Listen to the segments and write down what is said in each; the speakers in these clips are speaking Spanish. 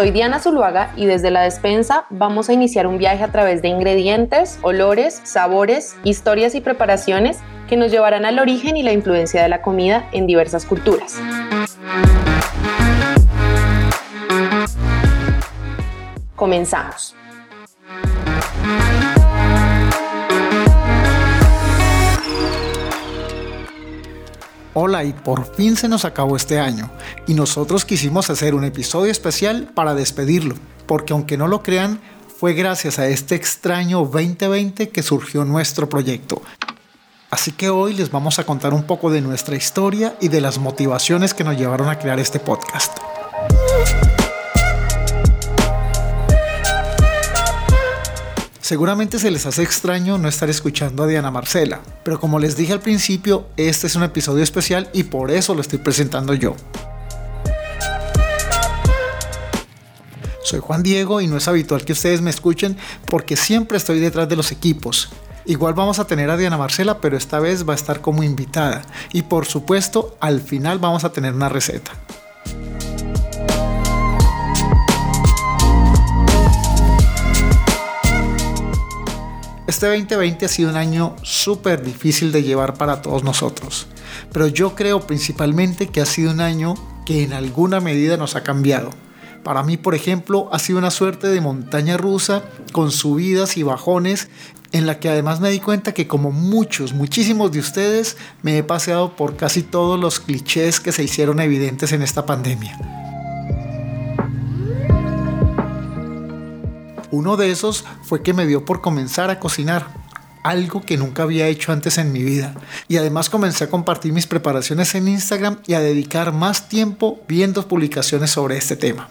Soy Diana Zuluaga y desde la despensa vamos a iniciar un viaje a través de ingredientes, olores, sabores, historias y preparaciones que nos llevarán al origen y la influencia de la comida en diversas culturas. Comenzamos. Hola y por fin se nos acabó este año y nosotros quisimos hacer un episodio especial para despedirlo, porque aunque no lo crean, fue gracias a este extraño 2020 que surgió nuestro proyecto. Así que hoy les vamos a contar un poco de nuestra historia y de las motivaciones que nos llevaron a crear este podcast. Seguramente se les hace extraño no estar escuchando a Diana Marcela, pero como les dije al principio, este es un episodio especial y por eso lo estoy presentando yo. Soy Juan Diego y no es habitual que ustedes me escuchen porque siempre estoy detrás de los equipos. Igual vamos a tener a Diana Marcela, pero esta vez va a estar como invitada. Y por supuesto, al final vamos a tener una receta. Este 2020 ha sido un año súper difícil de llevar para todos nosotros, pero yo creo principalmente que ha sido un año que en alguna medida nos ha cambiado. Para mí, por ejemplo, ha sido una suerte de montaña rusa con subidas y bajones en la que además me di cuenta que como muchos, muchísimos de ustedes, me he paseado por casi todos los clichés que se hicieron evidentes en esta pandemia. Uno de esos fue que me dio por comenzar a cocinar, algo que nunca había hecho antes en mi vida. Y además comencé a compartir mis preparaciones en Instagram y a dedicar más tiempo viendo publicaciones sobre este tema.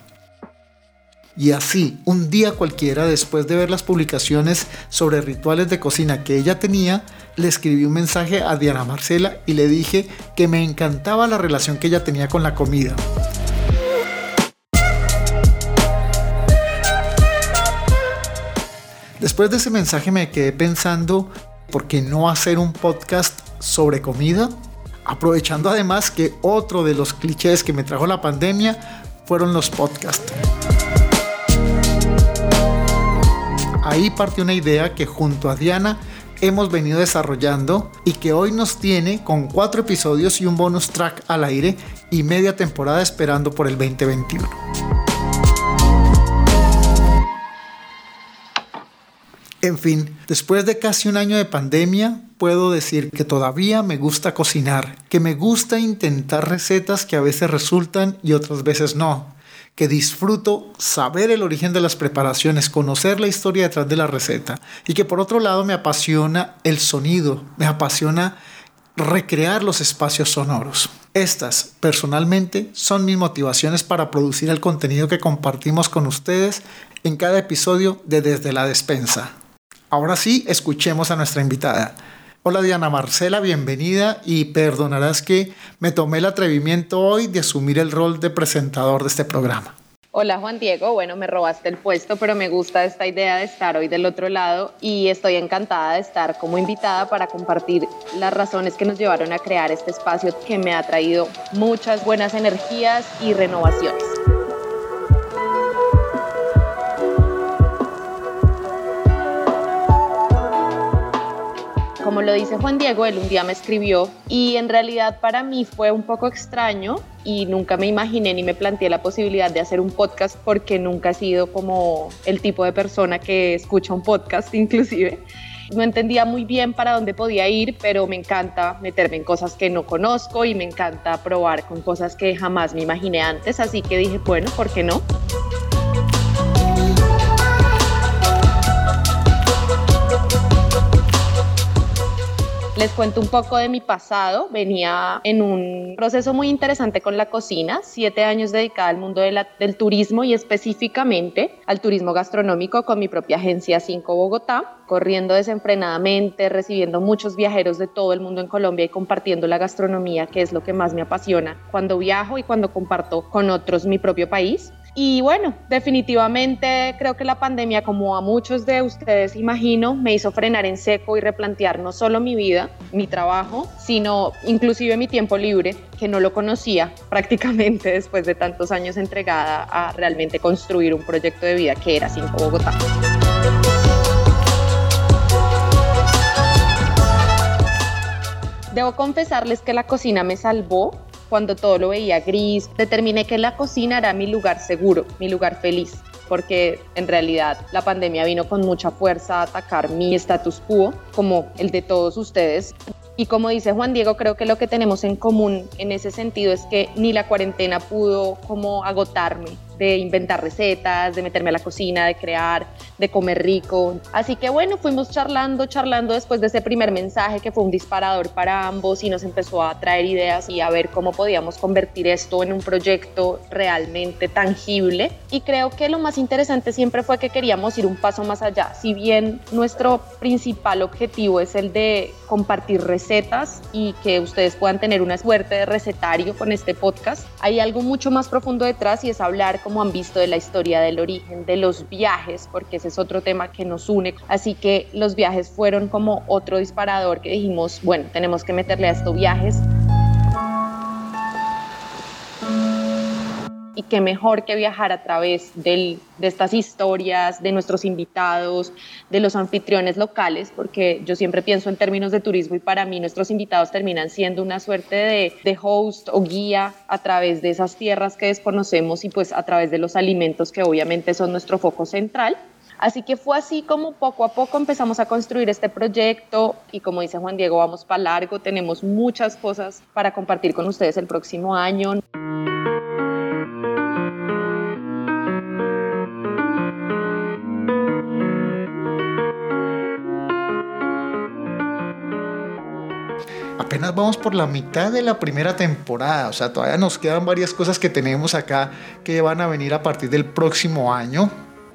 Y así, un día cualquiera después de ver las publicaciones sobre rituales de cocina que ella tenía, le escribí un mensaje a Diana Marcela y le dije que me encantaba la relación que ella tenía con la comida Después de ese mensaje me quedé pensando, ¿por qué no hacer un podcast sobre comida? Aprovechando además que otro de los clichés que me trajo la pandemia fueron los podcasts. Ahí partió una idea que junto a Diana hemos venido desarrollando y que hoy nos tiene con cuatro episodios y un bonus track al aire y media temporada esperando por el 2021. En fin, después de casi un año de pandemia, puedo decir que todavía me gusta cocinar, que me gusta intentar recetas que a veces resultan y otras veces no, que disfruto saber el origen de las preparaciones, conocer la historia detrás de la receta y que por otro lado me apasiona el sonido, me apasiona recrear los espacios sonoros. Estas, personalmente, son mis motivaciones para producir el contenido que compartimos con ustedes en cada episodio de Desde la Despensa. Ahora sí, escuchemos a nuestra invitada. Hola Diana Marcela, bienvenida y perdonarás que me tomé el atrevimiento hoy de asumir el rol de presentador de este programa. Hola Juan Diego, bueno, me robaste el puesto, pero me gusta esta idea de estar hoy del otro lado y estoy encantada de estar como invitada para compartir las razones que nos llevaron a crear este espacio que me ha traído muchas buenas energías y renovaciones. Como lo dice Juan Diego, él un día me escribió y en realidad para mí fue un poco extraño y nunca me imaginé ni me planteé la posibilidad de hacer un podcast porque nunca he sido como el tipo de persona que escucha un podcast inclusive. No entendía muy bien para dónde podía ir, pero me encanta meterme en cosas que no conozco y me encanta probar con cosas que jamás me imaginé antes, así que dije, bueno, ¿por qué no? Les cuento un poco de mi pasado. Venía en un proceso muy interesante con la cocina, siete años dedicada al mundo del turismo y específicamente al turismo gastronómico con mi propia agencia 5 Bogotá, corriendo desenfrenadamente, recibiendo muchos viajeros de todo el mundo en Colombia y compartiendo la gastronomía, que es lo que más me apasiona cuando viajo y cuando comparto con otros mi propio país. Y bueno, definitivamente creo que la pandemia, como a muchos de ustedes imagino, me hizo frenar en seco y replantear no solo mi vida, mi trabajo, sino inclusive mi tiempo libre, que no lo conocía prácticamente después de tantos años entregada a realmente construir un proyecto de vida que era Cinco Bogotá. Debo confesarles que la cocina me salvó cuando todo lo veía gris, determiné que la cocina era mi lugar seguro, mi lugar feliz, porque en realidad la pandemia vino con mucha fuerza a atacar mi status quo, como el de todos ustedes. Y como dice Juan Diego, creo que lo que tenemos en común en ese sentido es que ni la cuarentena pudo como agotarme, de inventar recetas, de meterme a la cocina, de crear, de comer rico. Así que bueno, fuimos charlando, charlando después de ese primer mensaje que fue un disparador para ambos y nos empezó a traer ideas y a ver cómo podíamos convertir esto en un proyecto realmente tangible. Y creo que lo más interesante siempre fue que queríamos ir un paso más allá. Si bien nuestro principal objetivo es el de compartir recetas y que ustedes puedan tener una suerte de recetario con este podcast, hay algo mucho más profundo detrás y es hablar como han visto de la historia del origen de los viajes, porque ese es otro tema que nos une. Así que los viajes fueron como otro disparador que dijimos, bueno, tenemos que meterle a estos viajes. Y qué mejor que viajar a través de estas historias, de nuestros invitados, de los anfitriones locales, porque yo siempre pienso en términos de turismo y para mí nuestros invitados terminan siendo una suerte de, de host o guía a través de esas tierras que desconocemos y pues a través de los alimentos que obviamente son nuestro foco central. Así que fue así como poco a poco empezamos a construir este proyecto y como dice Juan Diego, vamos para largo, tenemos muchas cosas para compartir con ustedes el próximo año. Apenas vamos por la mitad de la primera temporada, o sea, todavía nos quedan varias cosas que tenemos acá que van a venir a partir del próximo año.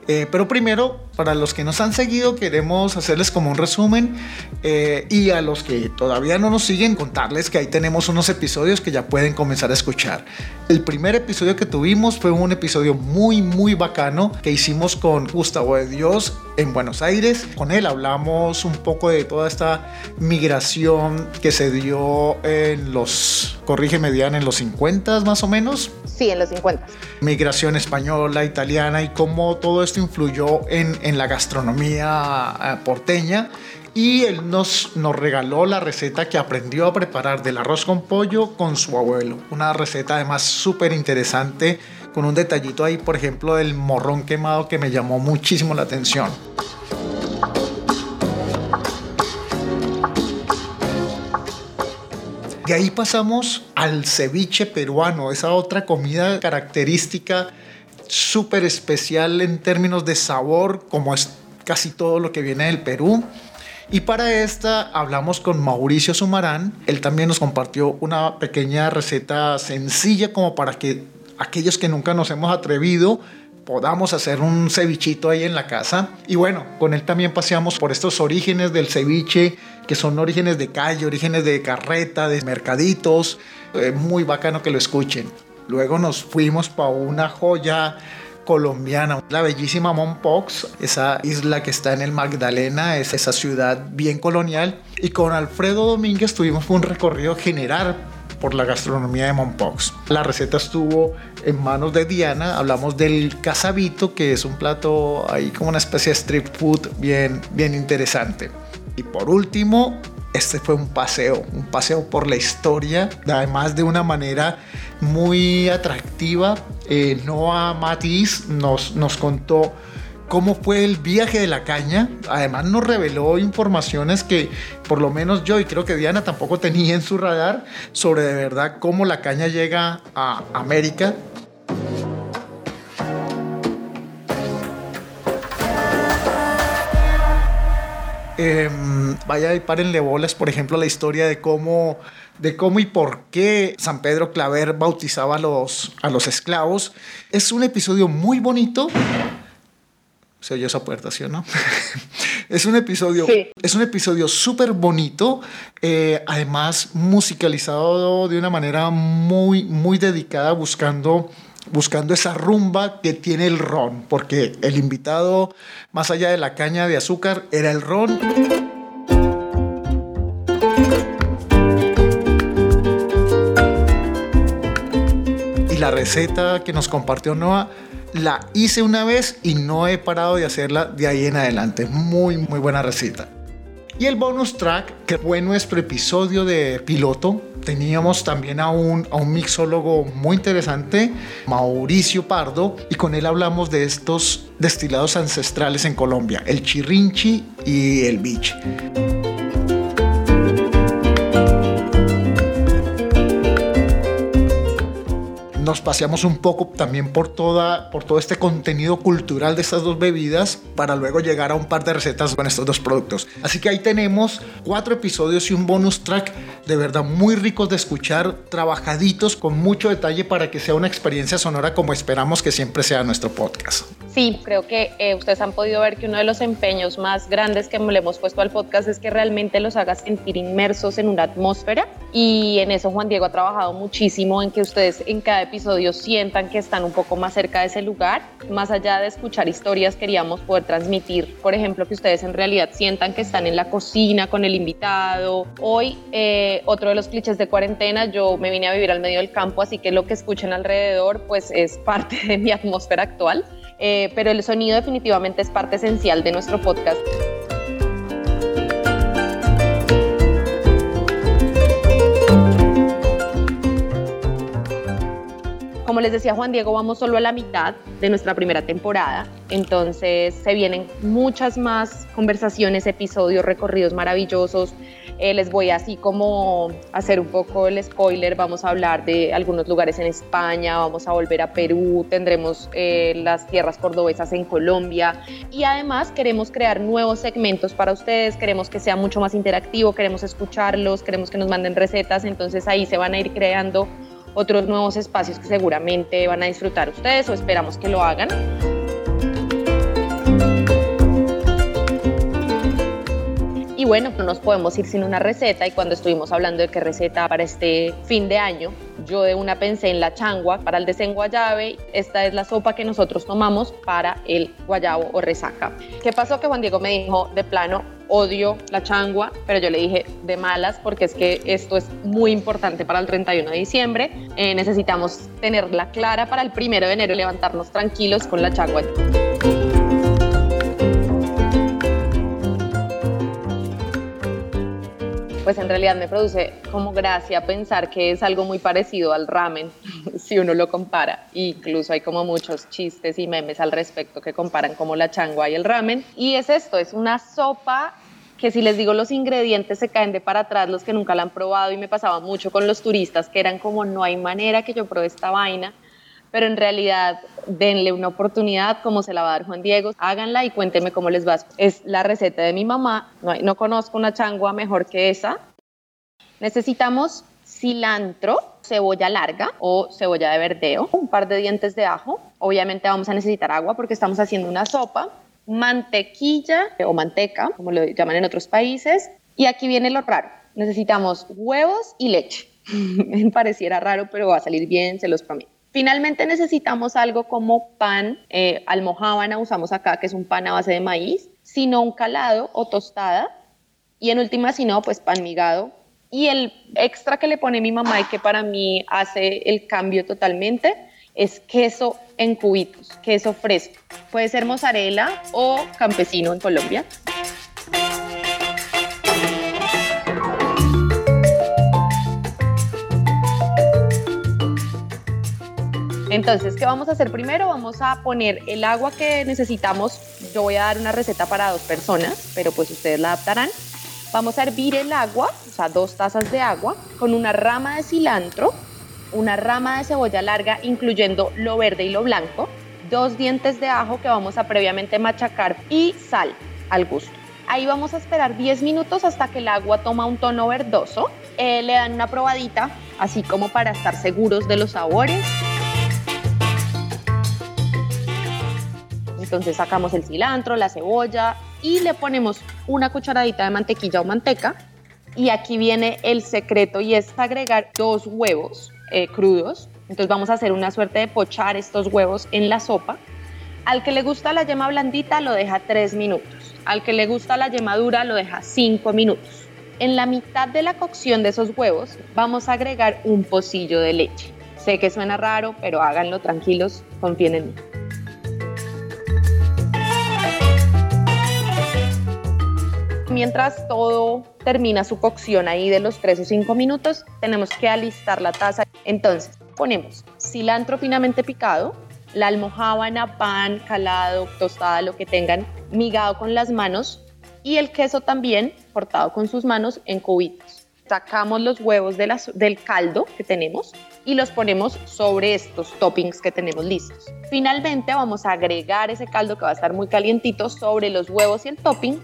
Eh, pero primero, para los que nos han seguido, queremos hacerles como un resumen eh, y a los que todavía no nos siguen, contarles que ahí tenemos unos episodios que ya pueden comenzar a escuchar. El primer episodio que tuvimos fue un episodio muy, muy bacano que hicimos con Gustavo de Dios en Buenos Aires. Con él hablamos un poco de toda esta migración que se dio en los, corrige mediana, en los 50 más o menos. Sí, en los 50. Migración española, italiana y cómo todo esto influyó en, en la gastronomía eh, porteña y él nos, nos regaló la receta que aprendió a preparar del arroz con pollo con su abuelo. Una receta además súper interesante con un detallito ahí, por ejemplo, del morrón quemado que me llamó muchísimo la atención. De ahí pasamos al ceviche peruano, esa otra comida característica súper especial en términos de sabor, como es casi todo lo que viene del Perú. Y para esta hablamos con Mauricio Sumarán. Él también nos compartió una pequeña receta sencilla como para que aquellos que nunca nos hemos atrevido podamos hacer un cevichito ahí en la casa. Y bueno, con él también paseamos por estos orígenes del ceviche, que son orígenes de calle, orígenes de carreta, de mercaditos. Eh, muy bacano que lo escuchen. Luego nos fuimos para una joya colombiana, la bellísima Mompox, esa isla que está en el Magdalena, es esa ciudad bien colonial. Y con Alfredo Domínguez tuvimos un recorrido general por la gastronomía de Mompox. La receta estuvo en manos de Diana, hablamos del casabito, que es un plato ahí como una especie de street food bien, bien interesante. Y por último, este fue un paseo, un paseo por la historia, además de una manera muy atractiva. Eh, Noah Matiz nos, nos contó cómo fue el viaje de la caña. Además nos reveló informaciones que por lo menos yo y creo que Diana tampoco tenía en su radar sobre de verdad cómo la caña llega a América Eh, vaya y párenle bolas, por ejemplo, la historia de cómo, de cómo y por qué San Pedro Claver bautizaba a los, a los esclavos. Es un episodio muy bonito. Se oyó esa puerta, ¿sí o no? es un episodio, es un episodio súper bonito, eh, además musicalizado de una manera muy, muy dedicada, buscando buscando esa rumba que tiene el ron, porque el invitado, más allá de la caña de azúcar, era el ron. Y la receta que nos compartió Noah la hice una vez y no he parado de hacerla de ahí en adelante. Muy, muy buena receta. Y el bonus track, que fue nuestro episodio de piloto, teníamos también a un, a un mixólogo muy interesante, Mauricio Pardo, y con él hablamos de estos destilados ancestrales en Colombia, el chirrinchi y el biche. Nos paseamos un poco también por, toda, por todo este contenido cultural de estas dos bebidas para luego llegar a un par de recetas con estos dos productos. Así que ahí tenemos cuatro episodios y un bonus track de verdad muy ricos de escuchar, trabajaditos con mucho detalle para que sea una experiencia sonora como esperamos que siempre sea nuestro podcast. Sí, creo que eh, ustedes han podido ver que uno de los empeños más grandes que le hemos puesto al podcast es que realmente los haga sentir inmersos en una atmósfera y en eso Juan Diego ha trabajado muchísimo en que ustedes en cada episodio sientan que están un poco más cerca de ese lugar. Más allá de escuchar historias, queríamos poder transmitir, por ejemplo, que ustedes en realidad sientan que están en la cocina con el invitado. Hoy, eh, otro de los clichés de cuarentena, yo me vine a vivir al medio del campo, así que lo que escuchen alrededor pues es parte de mi atmósfera actual. Eh, pero el sonido definitivamente es parte esencial de nuestro podcast. Como les decía Juan Diego, vamos solo a la mitad de nuestra primera temporada, entonces se vienen muchas más conversaciones, episodios, recorridos maravillosos. Eh, les voy así como hacer un poco el spoiler, vamos a hablar de algunos lugares en España, vamos a volver a Perú, tendremos eh, las tierras cordobesas en Colombia. Y además queremos crear nuevos segmentos para ustedes, queremos que sea mucho más interactivo, queremos escucharlos, queremos que nos manden recetas, entonces ahí se van a ir creando otros nuevos espacios que seguramente van a disfrutar ustedes o esperamos que lo hagan. Y bueno, no nos podemos ir sin una receta y cuando estuvimos hablando de qué receta para este fin de año, yo de una pensé en la changua para el desenguayabe. Esta es la sopa que nosotros tomamos para el guayabo o resaca. ¿Qué pasó? Que Juan Diego me dijo de plano, odio la changua, pero yo le dije de malas porque es que esto es muy importante para el 31 de diciembre. Eh, necesitamos tenerla clara para el primero de enero y levantarnos tranquilos con la changua. Pues en realidad me produce como gracia pensar que es algo muy parecido al ramen, si uno lo compara. Incluso hay como muchos chistes y memes al respecto que comparan como la changua y el ramen. Y es esto, es una sopa que si les digo los ingredientes se caen de para atrás los que nunca la han probado y me pasaba mucho con los turistas que eran como no hay manera que yo pruebe esta vaina pero en realidad denle una oportunidad como se la va a dar Juan Diego, háganla y cuéntenme cómo les va. Es la receta de mi mamá, no, no conozco una changua mejor que esa. Necesitamos cilantro, cebolla larga o cebolla de verdeo, un par de dientes de ajo. Obviamente vamos a necesitar agua porque estamos haciendo una sopa, mantequilla o manteca, como lo llaman en otros países. Y aquí viene lo raro. Necesitamos huevos y leche. Me pareciera raro, pero va a salir bien, se los prometo. Finalmente necesitamos algo como pan, eh, almohábana usamos acá, que es un pan a base de maíz, sino un calado o tostada. Y en última, si no, pues pan migado. Y el extra que le pone mi mamá y que para mí hace el cambio totalmente es queso en cubitos, queso fresco. Puede ser mozzarella o campesino en Colombia. Entonces, ¿qué vamos a hacer primero? Vamos a poner el agua que necesitamos. Yo voy a dar una receta para dos personas, pero pues ustedes la adaptarán. Vamos a hervir el agua, o sea, dos tazas de agua, con una rama de cilantro, una rama de cebolla larga, incluyendo lo verde y lo blanco, dos dientes de ajo que vamos a previamente machacar y sal al gusto. Ahí vamos a esperar 10 minutos hasta que el agua toma un tono verdoso. Eh, le dan una probadita, así como para estar seguros de los sabores. Entonces sacamos el cilantro, la cebolla y le ponemos una cucharadita de mantequilla o manteca. Y aquí viene el secreto y es agregar dos huevos eh, crudos Entonces vamos a hacer una suerte de pochar estos huevos en la sopa. Al que le gusta la yema blandita lo deja 3 minutos. Al que le gusta la yema dura lo deja 5 minutos. En la mitad de la cocción de esos huevos vamos a agregar un pocillo de leche. Sé que suena raro, pero háganlo tranquilos, confíen en mí. Mientras todo termina su cocción ahí de los 3 o 5 minutos, tenemos que alistar la taza. Entonces, ponemos cilantro finamente picado, la almohábana, pan, calado, tostada, lo que tengan, migado con las manos y el queso también cortado con sus manos en cubitos. Sacamos los huevos del caldo que tenemos y los ponemos sobre estos toppings que tenemos listos. Finalmente vamos a agregar ese caldo que va a estar muy calientito sobre los huevos y el topping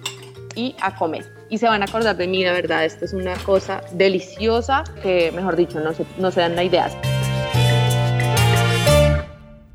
y a comer. Y se van a acordar de mí, de verdad, esto es una cosa deliciosa que, mejor dicho, no se, no se dan la idea.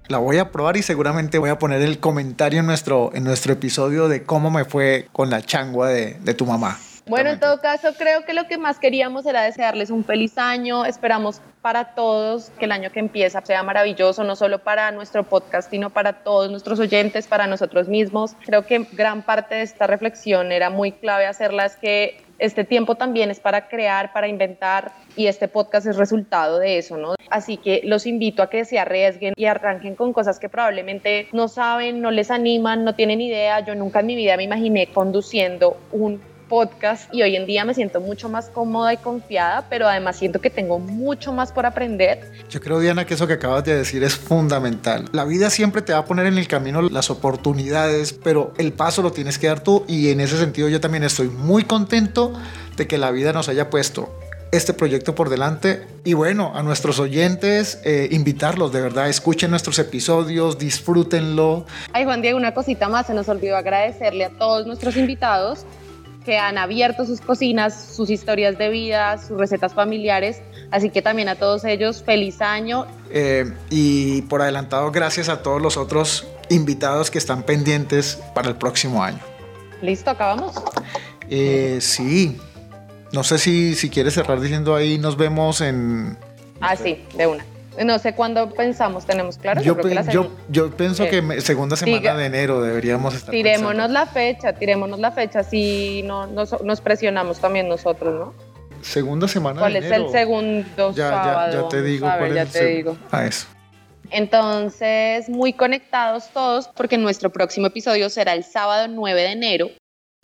La voy a probar y seguramente voy a poner el comentario en nuestro, en nuestro episodio de cómo me fue con la changua de, de tu mamá. Bueno, en todo caso, creo que lo que más queríamos era desearles un feliz año. Esperamos para todos que el año que empieza sea maravilloso, no solo para nuestro podcast, sino para todos nuestros oyentes, para nosotros mismos. Creo que gran parte de esta reflexión era muy clave hacerla, es que este tiempo también es para crear, para inventar y este podcast es resultado de eso, ¿no? Así que los invito a que se arriesguen y arranquen con cosas que probablemente no saben, no les animan, no tienen idea. Yo nunca en mi vida me imaginé conduciendo un podcast y hoy en día me siento mucho más cómoda y confiada, pero además siento que tengo mucho más por aprender. Yo creo, Diana, que eso que acabas de decir es fundamental. La vida siempre te va a poner en el camino las oportunidades, pero el paso lo tienes que dar tú y en ese sentido yo también estoy muy contento de que la vida nos haya puesto este proyecto por delante. Y bueno, a nuestros oyentes, eh, invitarlos de verdad, escuchen nuestros episodios, disfrútenlo. Ay, Juan Diego, una cosita más, se nos olvidó agradecerle a todos nuestros invitados que han abierto sus cocinas, sus historias de vida, sus recetas familiares. Así que también a todos ellos, feliz año. Eh, y por adelantado, gracias a todos los otros invitados que están pendientes para el próximo año. Listo, acabamos. Eh, sí. No sé si, si quieres cerrar diciendo ahí, nos vemos en... Ah, sí, de una. No sé cuándo pensamos, tenemos claro. Yo, yo, yo, pienso que segunda semana de enero deberíamos estar. Tirémonos la fecha, tirémonos la fecha, si no nos, presionamos también nosotros, ¿no? Segunda semana ¿Cuál es el segundo ya, sábado? Ya, ya te digo. A ver, ya te digo. A eso. Entonces, muy conectados todos, porque nuestro próximo episodio será el sábado 9 de enero.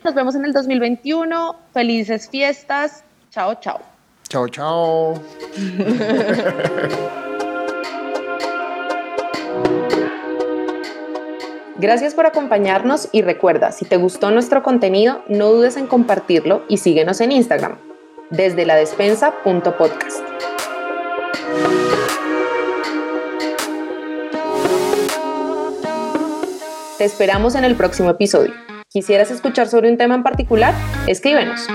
Nos vemos en el 2021. Felices fiestas. Chao, chao. Chao, chao. Gracias por acompañarnos y recuerda, si te gustó nuestro contenido, no dudes en compartirlo y síguenos en Instagram, desde la despensa.podcast. Te esperamos en el próximo episodio. ¿Quisieras escuchar sobre un tema en particular? Escríbenos.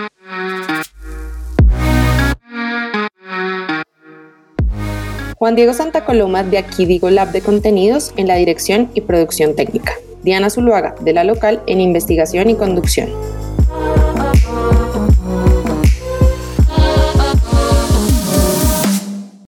Juan Diego Santa Coloma de Aquí Digo Lab de Contenidos en la dirección y producción técnica. Diana Zuluaga de la local en investigación y conducción.